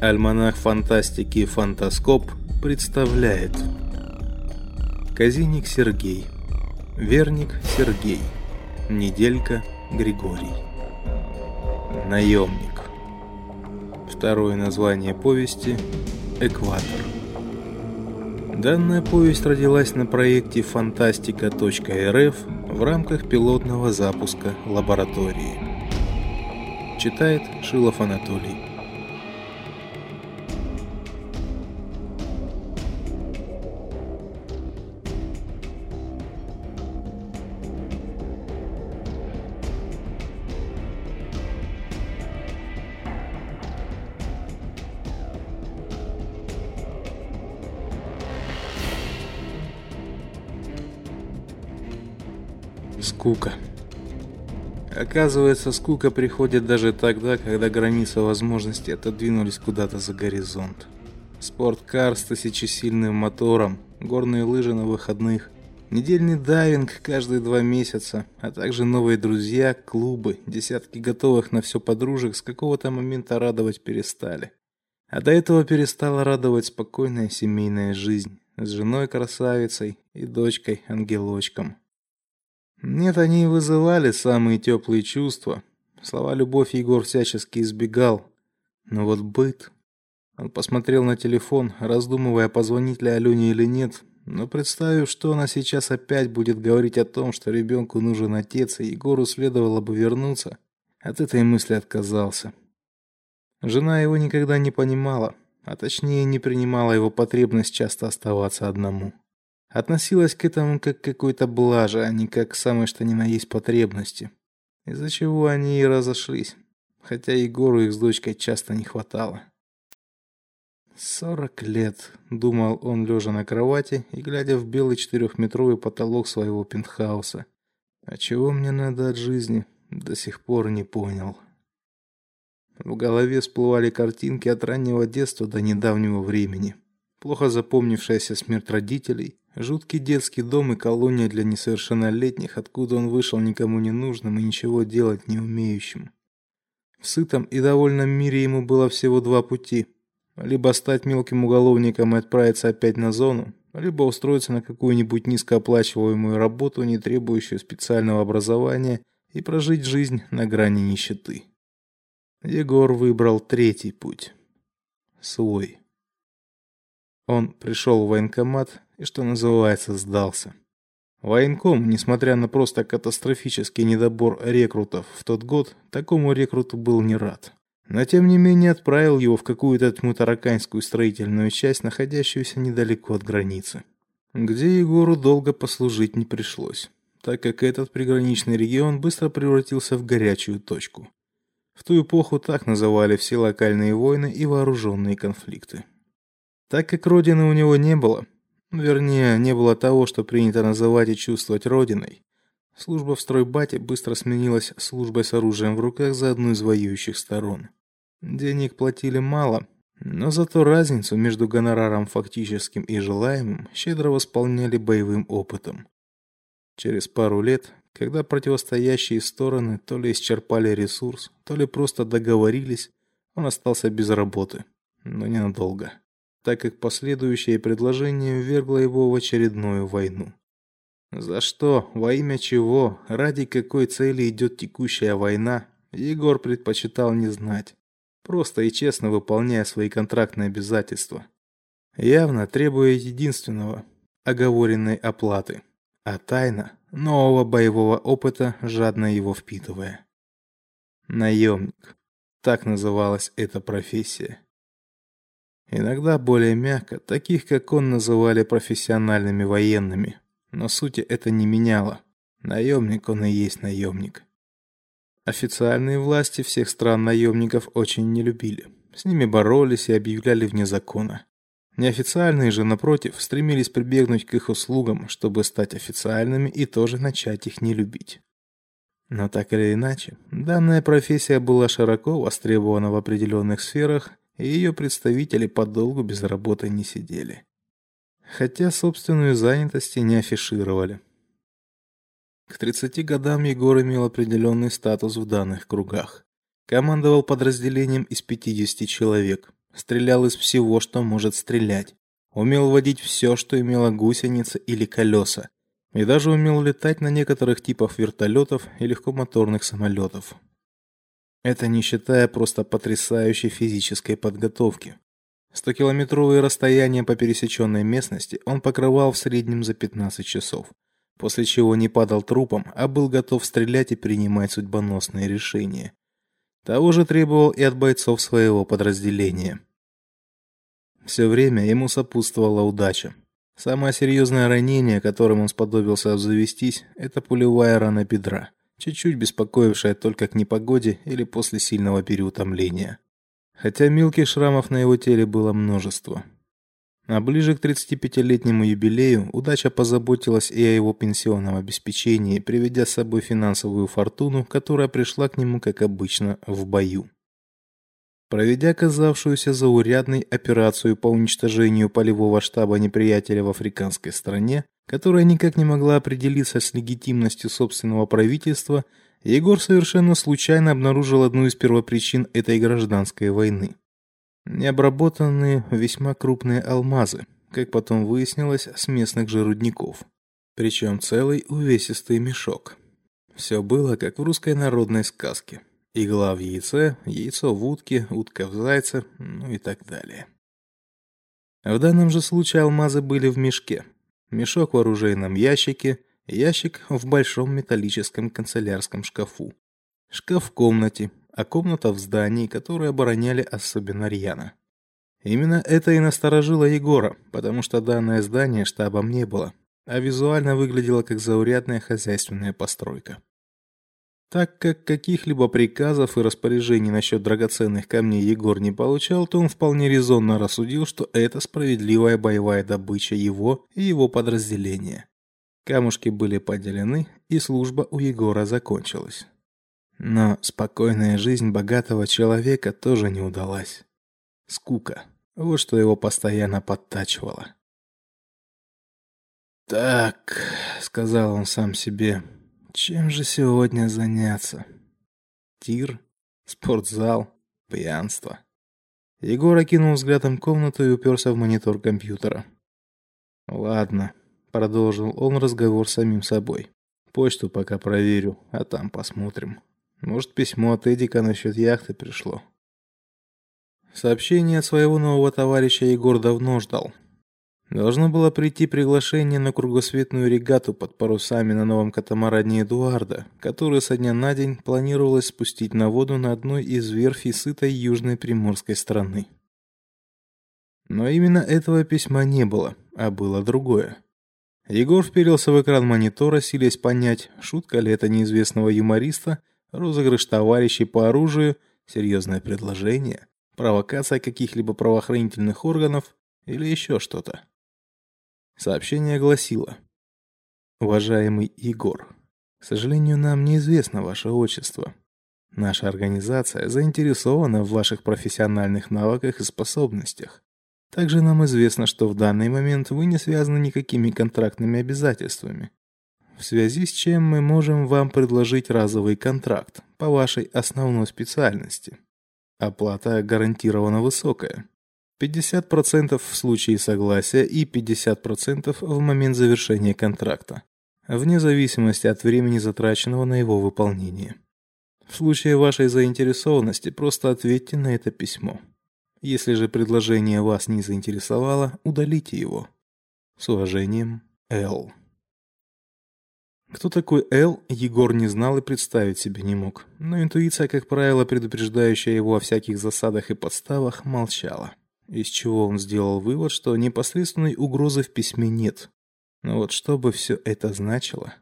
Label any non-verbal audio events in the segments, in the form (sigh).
Альманах фантастики Фантаскоп представляет Казиник Сергей Верник Сергей Неделька Григорий Наемник Второе название повести Экватор Данная повесть родилась на проекте фантастика.рф в рамках пилотного запуска лаборатории. Читает Шилов Анатолий. Скука. Оказывается, скука приходит даже тогда, когда границы возможностей отодвинулись куда-то за горизонт. Спорткар с тысячесильным мотором, горные лыжи на выходных, недельный дайвинг каждые два месяца, а также новые друзья, клубы, десятки готовых на все подружек с какого-то момента радовать перестали. А до этого перестала радовать спокойная семейная жизнь с женой красавицей и дочкой ангелочком. Нет, они вызывали самые теплые чувства. Слова любовь Егор всячески избегал. Но вот быт. Он посмотрел на телефон, раздумывая, позвонить ли Алёне или нет, но представив, что она сейчас опять будет говорить о том, что ребенку нужен отец, и Егору следовало бы вернуться, от этой мысли отказался. Жена его никогда не понимала, а точнее не принимала его потребность часто оставаться одному относилась к этому как к какой-то блаже, а не как к самой что ни на есть потребности. Из-за чего они и разошлись, хотя Егору их с дочкой часто не хватало. «Сорок лет», — думал он, лежа на кровати и глядя в белый четырехметровый потолок своего пентхауса. «А чего мне надо от жизни?» До сих пор не понял. В голове всплывали картинки от раннего детства до недавнего времени. Плохо запомнившаяся смерть родителей, Жуткий детский дом и колония для несовершеннолетних, откуда он вышел никому не нужным и ничего делать не умеющим. В сытом и довольном мире ему было всего два пути: либо стать мелким уголовником и отправиться опять на зону, либо устроиться на какую-нибудь низкооплачиваемую работу, не требующую специального образования, и прожить жизнь на грани нищеты. Егор выбрал третий путь свой. Он пришел в военкомат и, что называется, сдался. Военком, несмотря на просто катастрофический недобор рекрутов в тот год, такому рекруту был не рад. Но тем не менее отправил его в какую-то тьмутараканскую строительную часть, находящуюся недалеко от границы, где Егору долго послужить не пришлось, так как этот приграничный регион быстро превратился в горячую точку. В ту эпоху так называли все локальные войны и вооруженные конфликты. Так как родины у него не было, Вернее, не было того, что принято называть и чувствовать родиной. Служба в стройбате быстро сменилась службой с оружием в руках за одну из воюющих сторон. Денег платили мало, но зато разницу между гонораром фактическим и желаемым щедро восполняли боевым опытом. Через пару лет, когда противостоящие стороны то ли исчерпали ресурс, то ли просто договорились, он остался без работы, но ненадолго так как последующее предложение ввергло его в очередную войну. За что, во имя чего, ради какой цели идет текущая война, Егор предпочитал не знать, просто и честно выполняя свои контрактные обязательства, явно требуя единственного оговоренной оплаты, а тайна нового боевого опыта, жадно его впитывая. Наемник. Так называлась эта профессия. Иногда более мягко, таких как он называли профессиональными военными, но сути это не меняло. Наемник он и есть наемник. Официальные власти всех стран наемников очень не любили. С ними боролись и объявляли вне закона. Неофициальные же напротив стремились прибегнуть к их услугам, чтобы стать официальными и тоже начать их не любить. Но так или иначе, данная профессия была широко востребована в определенных сферах и ее представители подолгу без работы не сидели. Хотя собственную занятость не афишировали. К 30 годам Егор имел определенный статус в данных кругах. Командовал подразделением из 50 человек, Стрелял из всего, что может стрелять. Умел водить все, что имело гусеницы или колеса. И даже умел летать на некоторых типах вертолетов и легкомоторных самолетов. Это не считая просто потрясающей физической подготовки. 100-километровые расстояния по пересеченной местности он покрывал в среднем за 15 часов, после чего не падал трупом, а был готов стрелять и принимать судьбоносные решения. Того же требовал и от бойцов своего подразделения. Все время ему сопутствовала удача. Самое серьезное ранение, которым он сподобился обзавестись, это пулевая рана бедра, чуть-чуть беспокоившая только к непогоде или после сильного переутомления. Хотя мелких шрамов на его теле было множество. А ближе к 35-летнему юбилею удача позаботилась и о его пенсионном обеспечении, приведя с собой финансовую фортуну, которая пришла к нему, как обычно, в бою. Проведя казавшуюся заурядной операцию по уничтожению полевого штаба неприятеля в африканской стране, которая никак не могла определиться с легитимностью собственного правительства, Егор совершенно случайно обнаружил одну из первопричин этой гражданской войны необработанные весьма крупные алмазы, как потом выяснилось, с местных же рудников. Причем целый увесистый мешок. Все было как в русской народной сказке: игла в яйце, яйцо в утке, утка в зайце, ну и так далее. В данном же случае алмазы были в мешке. Мешок в оружейном ящике, ящик в большом металлическом канцелярском шкафу. Шкаф в комнате, а комната в здании, которую обороняли особенно рьяно. Именно это и насторожило Егора, потому что данное здание штабом не было, а визуально выглядело как заурядная хозяйственная постройка. Так как каких-либо приказов и распоряжений насчет драгоценных камней Егор не получал, то он вполне резонно рассудил, что это справедливая боевая добыча его и его подразделения. Камушки были поделены, и служба у Егора закончилась. Но спокойная жизнь богатого человека тоже не удалась. Скука. Вот что его постоянно подтачивало. Так, сказал он сам себе. Чем же сегодня заняться? Тир, спортзал, пьянство. Егор окинул взглядом комнату и уперся в монитор компьютера. Ладно, продолжил он разговор с самим собой. Почту пока проверю, а там посмотрим. Может, письмо от Эдика насчет яхты пришло. Сообщение от своего нового товарища Егор давно ждал. Должно было прийти приглашение на кругосветную регату под парусами на новом катамаране Эдуарда, который со дня на день планировалось спустить на воду на одной из верфей сытой южной приморской страны. Но именно этого письма не было, а было другое. Егор вперился в экран монитора, силясь понять, шутка ли это неизвестного юмориста розыгрыш товарищей по оружию, серьезное предложение, провокация каких-либо правоохранительных органов или еще что-то. Сообщение гласило: Уважаемый Егор, к сожалению, нам неизвестно ваше отчество. Наша организация заинтересована в ваших профессиональных навыках и способностях. Также нам известно, что в данный момент вы не связаны никакими контрактными обязательствами в связи с чем мы можем вам предложить разовый контракт по вашей основной специальности. Оплата гарантированно высокая. 50% в случае согласия и 50% в момент завершения контракта, вне зависимости от времени, затраченного на его выполнение. В случае вашей заинтересованности просто ответьте на это письмо. Если же предложение вас не заинтересовало, удалите его. С уважением, Л. Кто такой Эл, Егор не знал и представить себе не мог. Но интуиция, как правило, предупреждающая его о всяких засадах и подставах, молчала. Из чего он сделал вывод, что непосредственной угрозы в письме нет. Но вот что бы все это значило?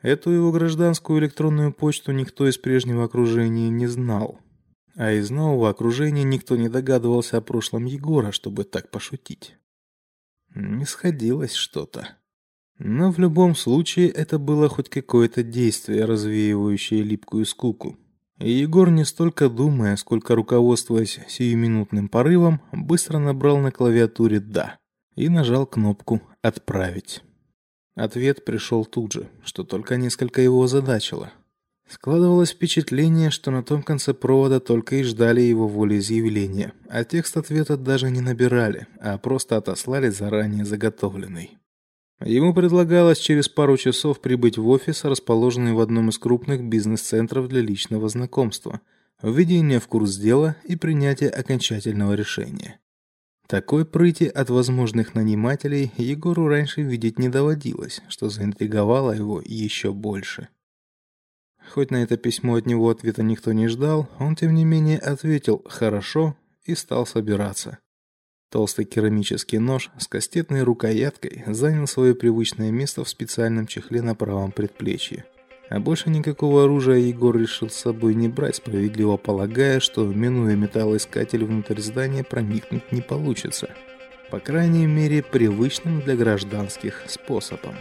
Эту его гражданскую электронную почту никто из прежнего окружения не знал. А из нового окружения никто не догадывался о прошлом Егора, чтобы так пошутить. Не сходилось что-то. Но в любом случае это было хоть какое-то действие, развеивающее липкую скуку. Егор, не столько думая, сколько руководствуясь сиюминутным порывом, быстро набрал на клавиатуре «да» и нажал кнопку «Отправить». Ответ пришел тут же, что только несколько его озадачило. Складывалось впечатление, что на том конце провода только и ждали его волеизъявления, а текст ответа даже не набирали, а просто отослали заранее заготовленный. Ему предлагалось через пару часов прибыть в офис, расположенный в одном из крупных бизнес-центров для личного знакомства, введения в курс дела и принятия окончательного решения. Такой прыти от возможных нанимателей Егору раньше видеть не доводилось, что заинтриговало его еще больше. Хоть на это письмо от него ответа никто не ждал, он тем не менее ответил «хорошо» и стал собираться. Толстый керамический нож с кастетной рукояткой занял свое привычное место в специальном чехле на правом предплечье. А больше никакого оружия Егор решил с собой не брать, справедливо полагая, что минуя металлоискатель внутрь здания проникнуть не получится. По крайней мере, привычным для гражданских способом.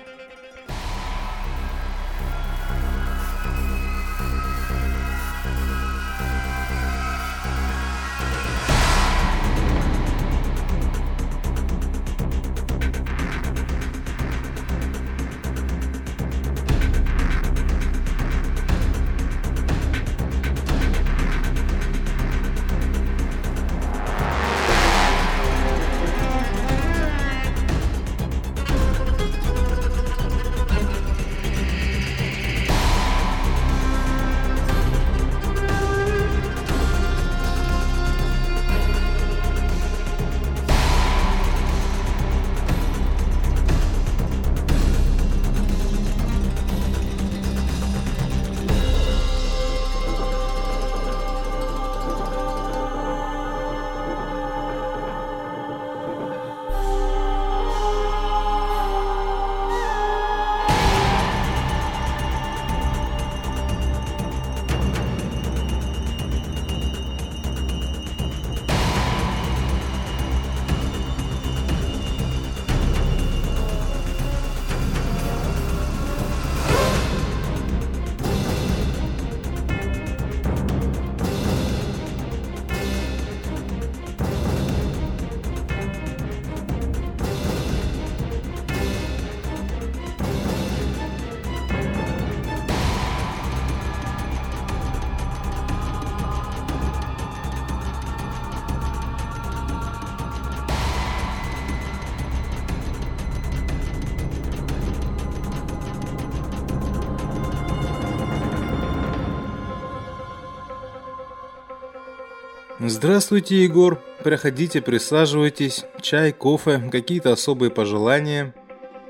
Здравствуйте, Егор. Проходите, присаживайтесь. Чай, кофе, какие-то особые пожелания?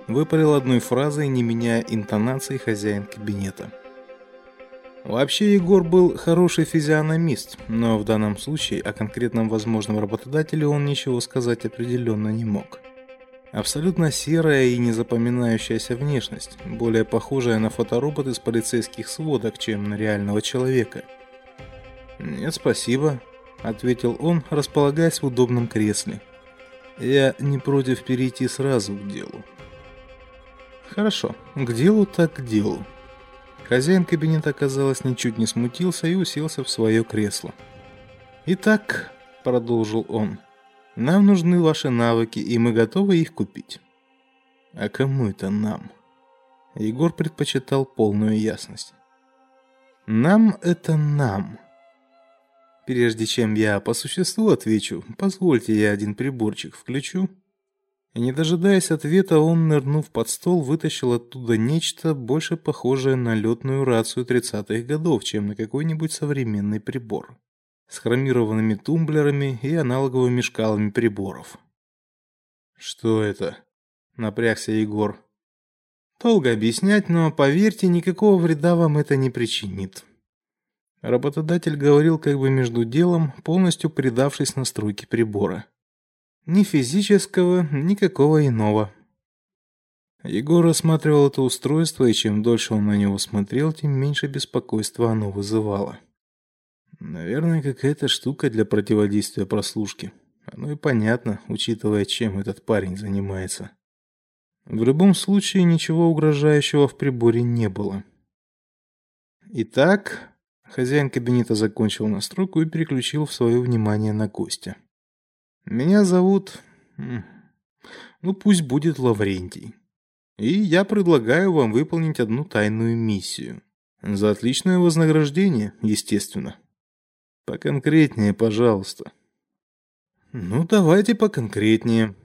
Выпалил одной фразой, не меняя интонации хозяин кабинета. Вообще Егор был хороший физиономист, но в данном случае о конкретном возможном работодателе он ничего сказать определенно не мог. Абсолютно серая и незапоминающаяся внешность, более похожая на фоторобот из полицейских сводок, чем на реального человека. Нет, спасибо, ответил он, располагаясь в удобном кресле. Я не против перейти сразу к делу. Хорошо, к делу так к делу. Хозяин кабинета, казалось, ничуть не смутился и уселся в свое кресло. Итак, продолжил он. Нам нужны ваши навыки, и мы готовы их купить. А кому это нам? Егор предпочитал полную ясность. Нам это нам. Прежде чем я по существу отвечу, позвольте я один приборчик включу. И не дожидаясь ответа, он, нырнув под стол, вытащил оттуда нечто больше похожее на летную рацию тридцатых годов, чем на какой-нибудь современный прибор, с хромированными тумблерами и аналоговыми шкалами приборов. Что это? напрягся Егор. Долго объяснять, но поверьте, никакого вреда вам это не причинит. Работодатель говорил как бы между делом, полностью предавшись настройке прибора. Ни физического, никакого иного. Егор рассматривал это устройство, и чем дольше он на него смотрел, тем меньше беспокойства оно вызывало. Наверное, какая-то штука для противодействия прослушке. Оно и понятно, учитывая, чем этот парень занимается. В любом случае ничего угрожающего в приборе не было. Итак, Хозяин кабинета закончил настройку и переключил свое внимание на Костя. Меня зовут, ну пусть будет Лаврентий. И я предлагаю вам выполнить одну тайную миссию. За отличное вознаграждение, естественно. Поконкретнее, пожалуйста. Ну, давайте поконкретнее.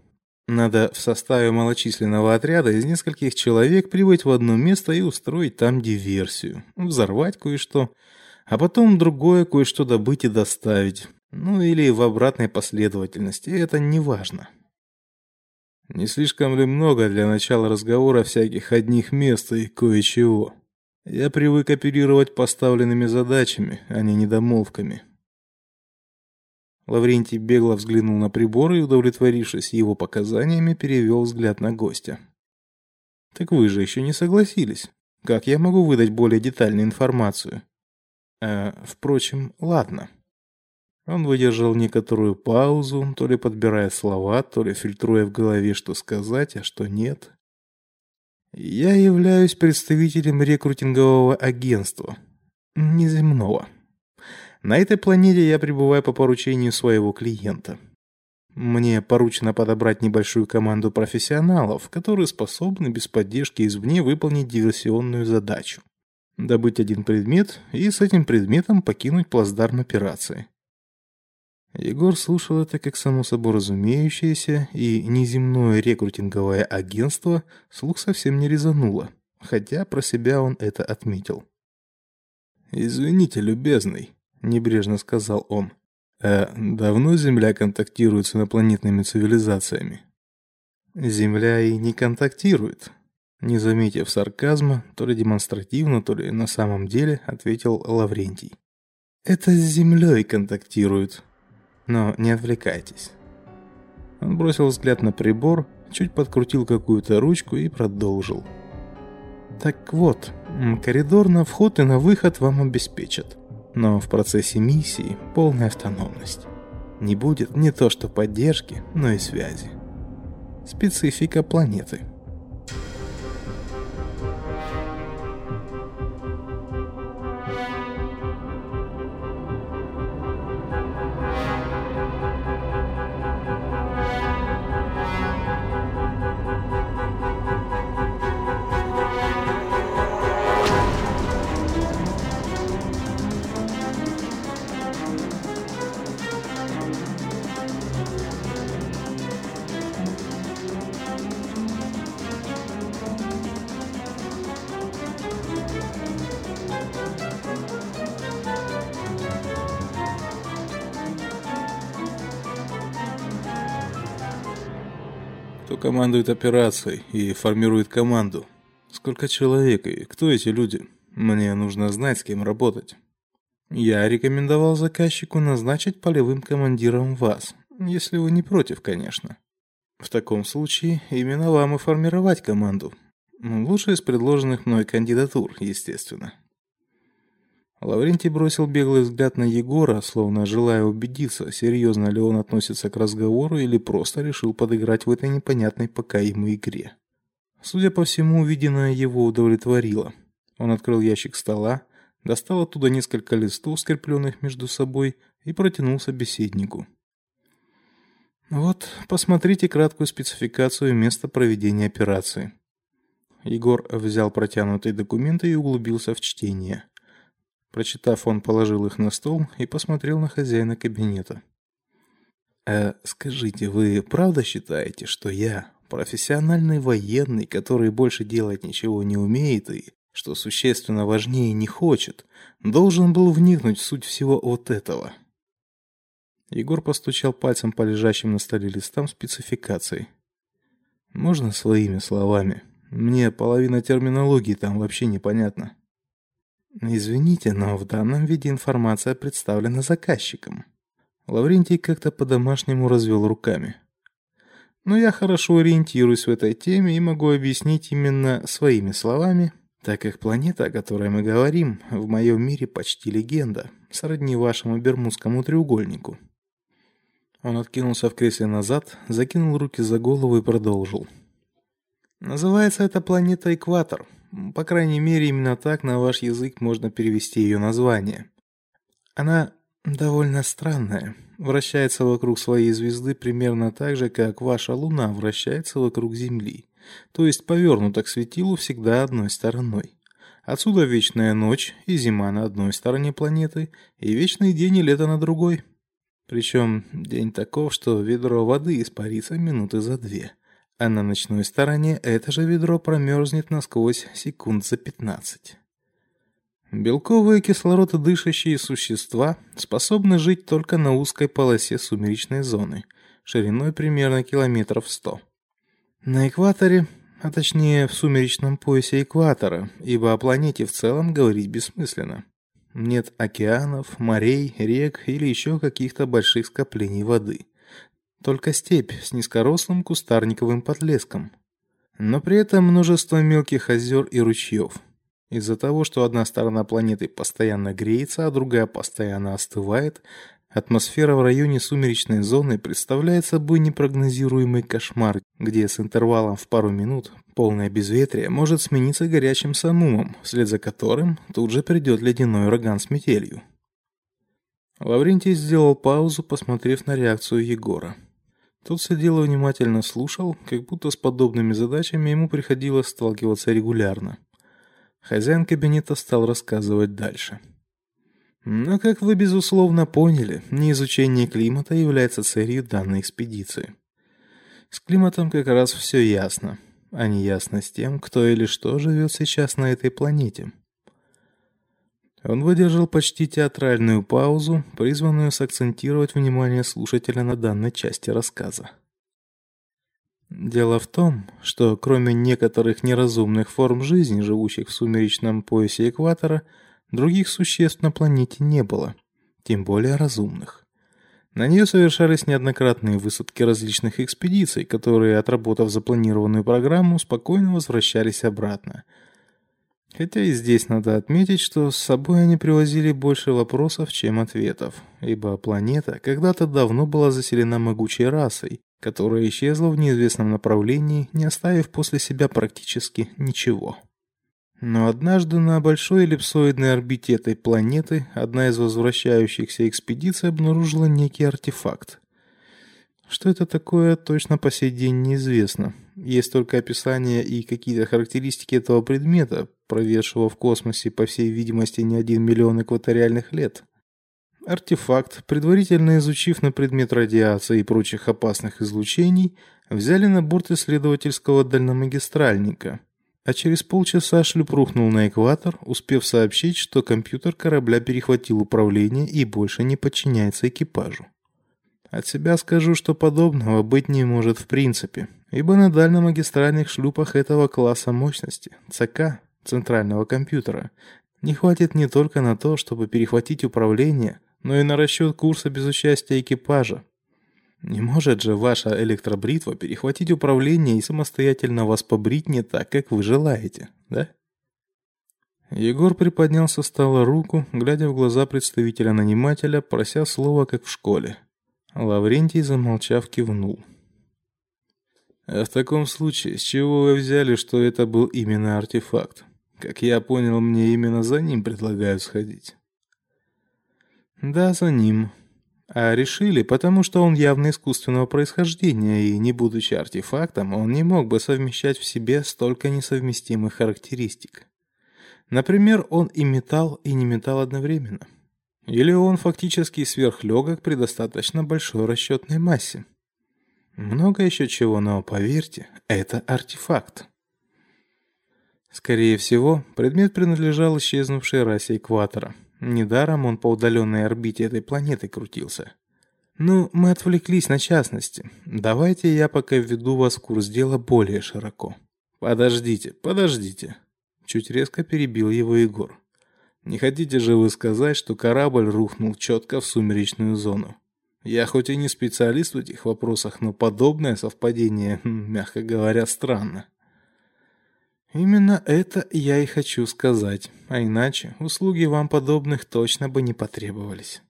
Надо в составе малочисленного отряда из нескольких человек прибыть в одно место и устроить там диверсию, взорвать кое-что, а потом другое кое-что добыть и доставить. Ну или в обратной последовательности, это не важно. Не слишком ли много для начала разговора всяких одних мест и кое-чего? Я привык оперировать поставленными задачами, а не недомолвками. Лаврентий бегло взглянул на приборы и, удовлетворившись его показаниями, перевел взгляд на гостя. Так вы же еще не согласились. Как я могу выдать более детальную информацию? Э, впрочем, ладно. Он выдержал некоторую паузу, то ли подбирая слова, то ли фильтруя в голове, что сказать, а что нет. Я являюсь представителем рекрутингового агентства. Неземного. На этой планете я пребываю по поручению своего клиента. Мне поручено подобрать небольшую команду профессионалов, которые способны без поддержки извне выполнить диверсионную задачу. Добыть один предмет и с этим предметом покинуть плацдарм операции. Егор слушал это как само собой разумеющееся, и неземное рекрутинговое агентство слух совсем не резануло, хотя про себя он это отметил. «Извините, любезный», — небрежно сказал он. «А давно Земля контактирует с инопланетными цивилизациями?» «Земля и не контактирует», — не заметив сарказма, то ли демонстративно, то ли на самом деле, ответил Лаврентий. «Это с Землей контактирует», но не отвлекайтесь. Он бросил взгляд на прибор, чуть подкрутил какую-то ручку и продолжил. Так вот, коридор на вход и на выход вам обеспечат. Но в процессе миссии полная автономность. Не будет не то что поддержки, но и связи. Специфика планеты – командует операцией и формирует команду. Сколько человек и кто эти люди? Мне нужно знать, с кем работать. Я рекомендовал заказчику назначить полевым командиром вас, если вы не против, конечно. В таком случае именно вам и формировать команду. Лучше из предложенных мной кандидатур, естественно. Лаврентий бросил беглый взгляд на Егора, словно желая убедиться, серьезно ли он относится к разговору или просто решил подыграть в этой непонятной пока ему игре. Судя по всему, увиденное его удовлетворило. Он открыл ящик стола, достал оттуда несколько листов, скрепленных между собой, и протянул собеседнику. Вот, посмотрите краткую спецификацию места проведения операции. Егор взял протянутые документы и углубился в чтение. Прочитав, он положил их на стол и посмотрел на хозяина кабинета. «А скажите, вы правда считаете, что я, профессиональный военный, который больше делать ничего не умеет и, что существенно важнее, не хочет, должен был вникнуть в суть всего вот этого?» Егор постучал пальцем по лежащим на столе листам спецификаций. «Можно своими словами? Мне половина терминологии там вообще непонятна». Извините, но в данном виде информация представлена заказчиком. Лаврентий как-то по-домашнему развел руками. Но я хорошо ориентируюсь в этой теме и могу объяснить именно своими словами, так как планета, о которой мы говорим, в моем мире почти легенда, сродни вашему Бермудскому треугольнику. Он откинулся в кресле назад, закинул руки за голову и продолжил. Называется эта планета Экватор. По крайней мере, именно так на ваш язык можно перевести ее название. Она довольно странная, вращается вокруг своей звезды примерно так же, как ваша Луна вращается вокруг Земли, то есть повернута к светилу всегда одной стороной. Отсюда вечная ночь и зима на одной стороне планеты, и вечный день и лето на другой. Причем день таков, что ведро воды испарится минуты за две, а на ночной стороне это же ведро промерзнет насквозь секунд за пятнадцать. Белковые кислорододышащие существа способны жить только на узкой полосе сумеречной зоны, шириной примерно километров сто. На экваторе, а точнее в сумеречном поясе экватора, ибо о планете в целом говорить бессмысленно. Нет океанов, морей, рек или еще каких-то больших скоплений воды. Только степь с низкорослым кустарниковым подлеском. Но при этом множество мелких озер и ручьев. Из-за того, что одна сторона планеты постоянно греется, а другая постоянно остывает, атмосфера в районе сумеречной зоны представляет собой непрогнозируемый кошмар, где с интервалом в пару минут полное безветрие может смениться горячим самумом, вслед за которым тут же придет ледяной ураган с метелью. Лаврентий сделал паузу, посмотрев на реакцию Егора. Тот сидел и внимательно слушал, как будто с подобными задачами ему приходилось сталкиваться регулярно. Хозяин кабинета стал рассказывать дальше. Но, как вы безусловно поняли, не изучение климата является целью данной экспедиции. С климатом как раз все ясно, а не ясно с тем, кто или что живет сейчас на этой планете. Он выдержал почти театральную паузу, призванную сакцентировать внимание слушателя на данной части рассказа. Дело в том, что кроме некоторых неразумных форм жизни, живущих в сумеречном поясе экватора, других существ на планете не было, тем более разумных. На нее совершались неоднократные высадки различных экспедиций, которые, отработав запланированную программу, спокойно возвращались обратно. Хотя и здесь надо отметить, что с собой они привозили больше вопросов, чем ответов, ибо планета когда-то давно была заселена могучей расой, которая исчезла в неизвестном направлении, не оставив после себя практически ничего. Но однажды на большой эллипсоидной орбите этой планеты одна из возвращающихся экспедиций обнаружила некий артефакт. Что это такое, точно по сей день неизвестно. Есть только описание и какие-то характеристики этого предмета, проведшего в космосе, по всей видимости, не один миллион экваториальных лет. Артефакт, предварительно изучив на предмет радиации и прочих опасных излучений, взяли на борт исследовательского дальномагистральника. А через полчаса шлюп рухнул на экватор, успев сообщить, что компьютер корабля перехватил управление и больше не подчиняется экипажу. От себя скажу, что подобного быть не может в принципе, ибо на дальномагистральных шлюпах этого класса мощности, ЦК, центрального компьютера, не хватит не только на то, чтобы перехватить управление, но и на расчет курса без участия экипажа. Не может же ваша электробритва перехватить управление и самостоятельно вас побрить не так, как вы желаете, да? Егор приподнял со стола руку, глядя в глаза представителя нанимателя, прося слова, как в школе. Лаврентий, замолчав, кивнул. А в таком случае, с чего вы взяли, что это был именно артефакт? Как я понял, мне именно за ним предлагают сходить. Да, за ним. А решили, потому что он явно искусственного происхождения, и не будучи артефактом, он не мог бы совмещать в себе столько несовместимых характеристик. Например, он и металл, и не металл одновременно. Или он фактически сверхлегок при достаточно большой расчетной массе. Много еще чего, но поверьте, это артефакт. Скорее всего, предмет принадлежал исчезнувшей расе экватора – Недаром он по удаленной орбите этой планеты крутился. Ну, мы отвлеклись на частности. Давайте я пока введу вас в курс дела более широко. Подождите, подождите. Чуть резко перебил его Егор. Не хотите же вы сказать, что корабль рухнул четко в сумеречную зону? Я хоть и не специалист в этих вопросах, но подобное совпадение, (laughs) мягко говоря, странно. Именно это я и хочу сказать, а иначе услуги вам подобных точно бы не потребовались.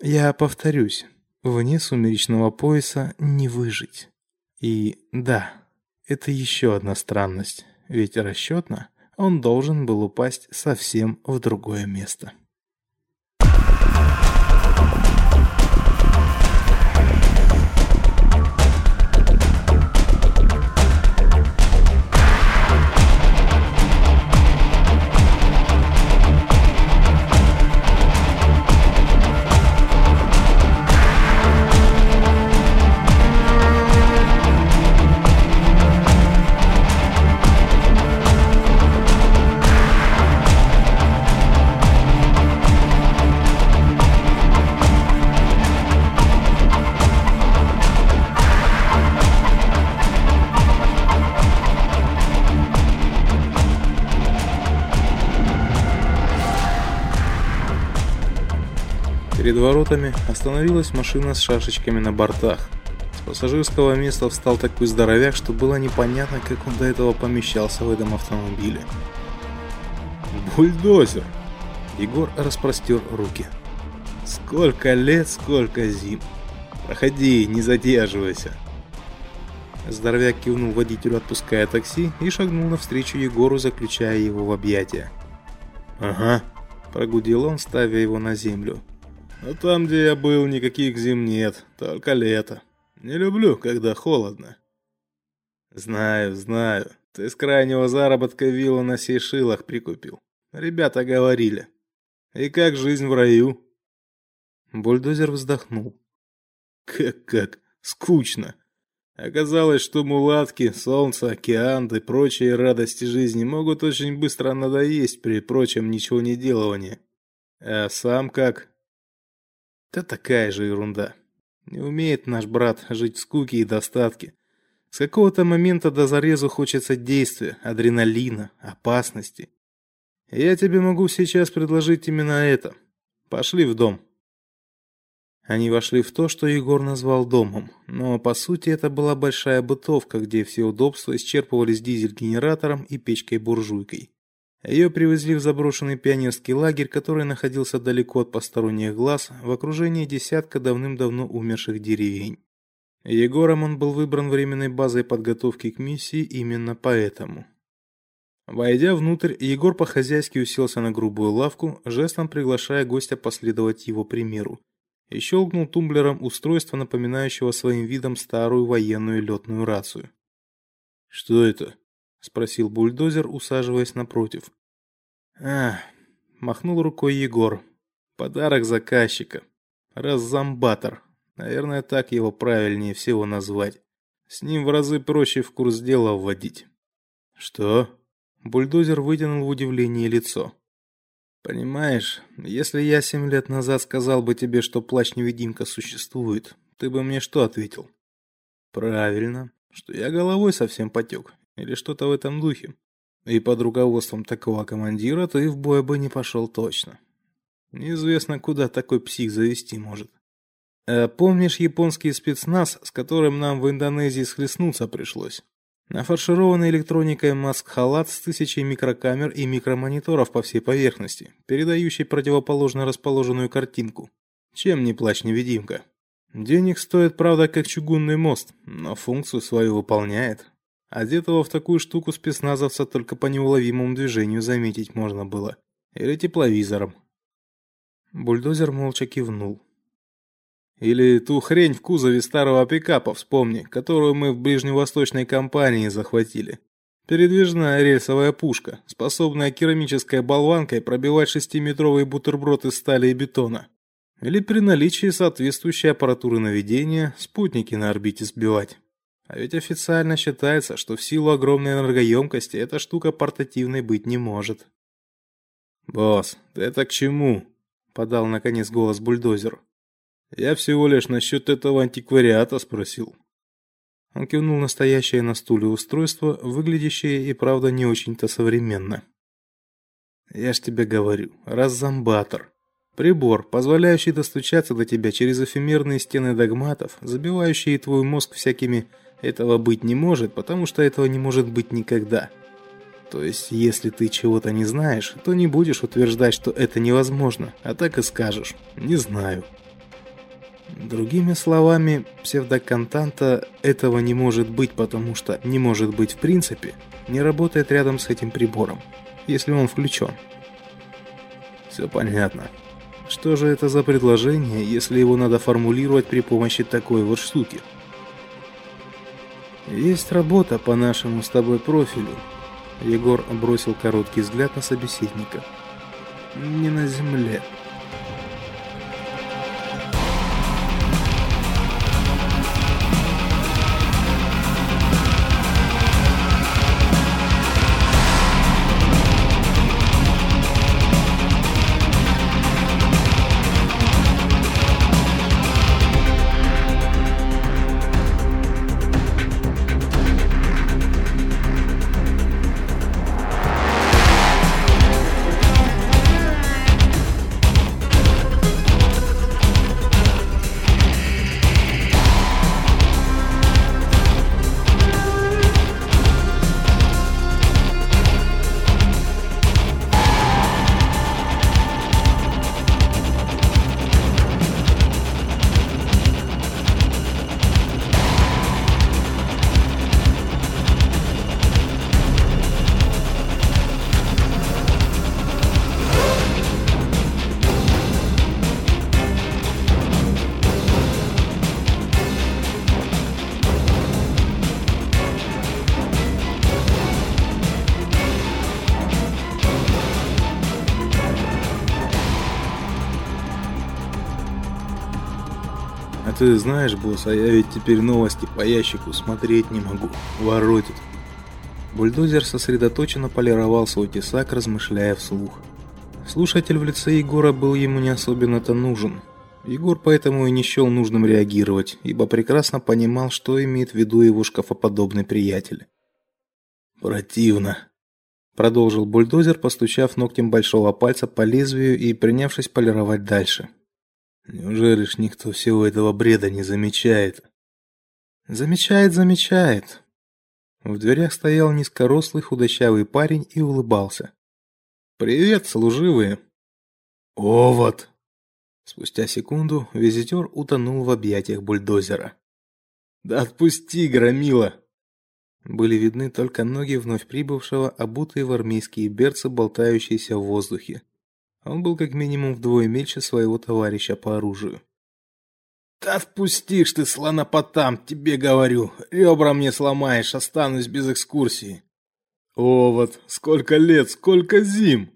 Я повторюсь, вне сумеречного пояса не выжить. И да, это еще одна странность, ведь расчетно он должен был упасть совсем в другое место. Воротами остановилась машина с шашечками на бортах. С пассажирского места встал такой здоровяк, что было непонятно, как он до этого помещался в этом автомобиле. «Бульдозер!» Егор распростер руки. «Сколько лет, сколько зим! Проходи, не задерживайся!» Здоровяк кивнул водителю, отпуская такси, и шагнул навстречу Егору, заключая его в объятия. «Ага», – прогудел он, ставя его на землю. «А там, где я был, никаких зим нет, только лето. Не люблю, когда холодно». «Знаю, знаю. Ты с крайнего заработка виллу на Сейшилах прикупил. Ребята говорили. И как жизнь в раю?» Бульдозер вздохнул. «Как-как? Скучно. Оказалось, что мулатки, солнце, океан и прочие радости жизни могут очень быстро надоесть при прочем ничего не делании. А сам как? Да такая же ерунда. Не умеет наш брат жить в скуке и достатке. С какого-то момента до зарезу хочется действия, адреналина, опасности. Я тебе могу сейчас предложить именно это. Пошли в дом. Они вошли в то, что Егор назвал домом, но по сути это была большая бытовка, где все удобства исчерпывались дизель-генератором и печкой-буржуйкой. Ее привезли в заброшенный пионерский лагерь, который находился далеко от посторонних глаз, в окружении десятка давным-давно умерших деревень. Егором он был выбран временной базой подготовки к миссии именно поэтому. Войдя внутрь, Егор по-хозяйски уселся на грубую лавку, жестом приглашая гостя последовать его примеру и щелкнул тумблером устройства, напоминающего своим видом старую военную летную рацию. «Что это?» – спросил бульдозер, усаживаясь напротив. «А, махнул рукой Егор. Подарок заказчика. Раззамбатор. Наверное, так его правильнее всего назвать. С ним в разы проще в курс дела вводить». «Что?» Бульдозер вытянул в удивлении лицо. Понимаешь, если я семь лет назад сказал бы тебе, что плащ-невидимка существует, ты бы мне что ответил? Правильно, что я головой совсем потек, или что-то в этом духе. И под руководством такого командира ты в бой бы не пошел точно. Неизвестно, куда такой псих завести может. А помнишь японский спецназ, с которым нам в Индонезии схлестнуться пришлось? Нафаршированный электроникой маск-халат с тысячей микрокамер и микромониторов по всей поверхности, передающий противоположно расположенную картинку. Чем не плащ-невидимка? Денег стоит, правда, как чугунный мост, но функцию свою выполняет. Одетого в такую штуку спецназовца только по неуловимому движению заметить можно было. Или тепловизором. Бульдозер молча кивнул. Или ту хрень в кузове старого пикапа, вспомни, которую мы в ближневосточной компании захватили. Передвижная рельсовая пушка, способная керамической болванкой пробивать шестиметровый бутерброд из стали и бетона. Или при наличии соответствующей аппаратуры наведения спутники на орбите сбивать. А ведь официально считается, что в силу огромной энергоемкости эта штука портативной быть не может. «Босс, ты это к чему?» – подал наконец голос бульдозер. Я всего лишь насчет этого антиквариата спросил. Он кивнул на стоящее на стуле устройство, выглядящее и правда не очень-то современно. Я ж тебе говорю, раззамбатор. Прибор, позволяющий достучаться до тебя через эфемерные стены догматов, забивающие твой мозг всякими «этого быть не может», потому что этого не может быть никогда. То есть, если ты чего-то не знаешь, то не будешь утверждать, что это невозможно, а так и скажешь «не знаю». Другими словами, псевдоконтанта этого не может быть, потому что не может быть в принципе, не работает рядом с этим прибором, если он включен. Все понятно. Что же это за предложение, если его надо формулировать при помощи такой вот штуки? Есть работа по нашему с тобой профилю. Егор бросил короткий взгляд на собеседника. Не на земле. Ты знаешь, босс, а я ведь теперь новости по ящику смотреть не могу. Воротит. Бульдозер сосредоточенно полировал свой тесак, размышляя вслух. Слушатель в лице Егора был ему не особенно-то нужен. Егор поэтому и не счел нужным реагировать, ибо прекрасно понимал, что имеет в виду его шкафоподобный приятель. «Противно», – продолжил бульдозер, постучав ногтем большого пальца по лезвию и принявшись полировать дальше. «Неужели ж никто всего этого бреда не замечает?» «Замечает, замечает». В дверях стоял низкорослый худощавый парень и улыбался. «Привет, служивые!» «О, вот!» Спустя секунду визитер утонул в объятиях бульдозера. «Да отпусти, громила!» Были видны только ноги вновь прибывшего, обутые в армейские берцы, болтающиеся в воздухе. Он был как минимум вдвое мельче своего товарища по оружию. «Да отпустишь ты, слонопотам, тебе говорю! Ребра мне сломаешь, останусь без экскурсии!» «О, вот, сколько лет, сколько зим!»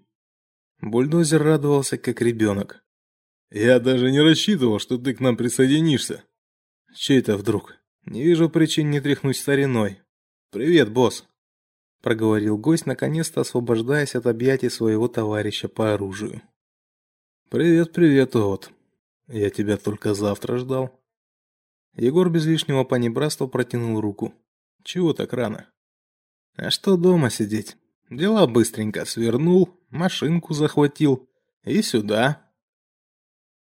Бульдозер радовался, как ребенок. Я даже не рассчитывал, что ты к нам присоединишься. Че это вдруг? Не вижу причин не тряхнуть стариной. Привет, босс, проговорил гость, наконец-то освобождаясь от объятий своего товарища по оружию. Привет, привет, вот. Я тебя только завтра ждал. Егор без лишнего понебратства протянул руку. Чего так рано? А что дома сидеть? Дела быстренько свернул, машинку захватил и сюда,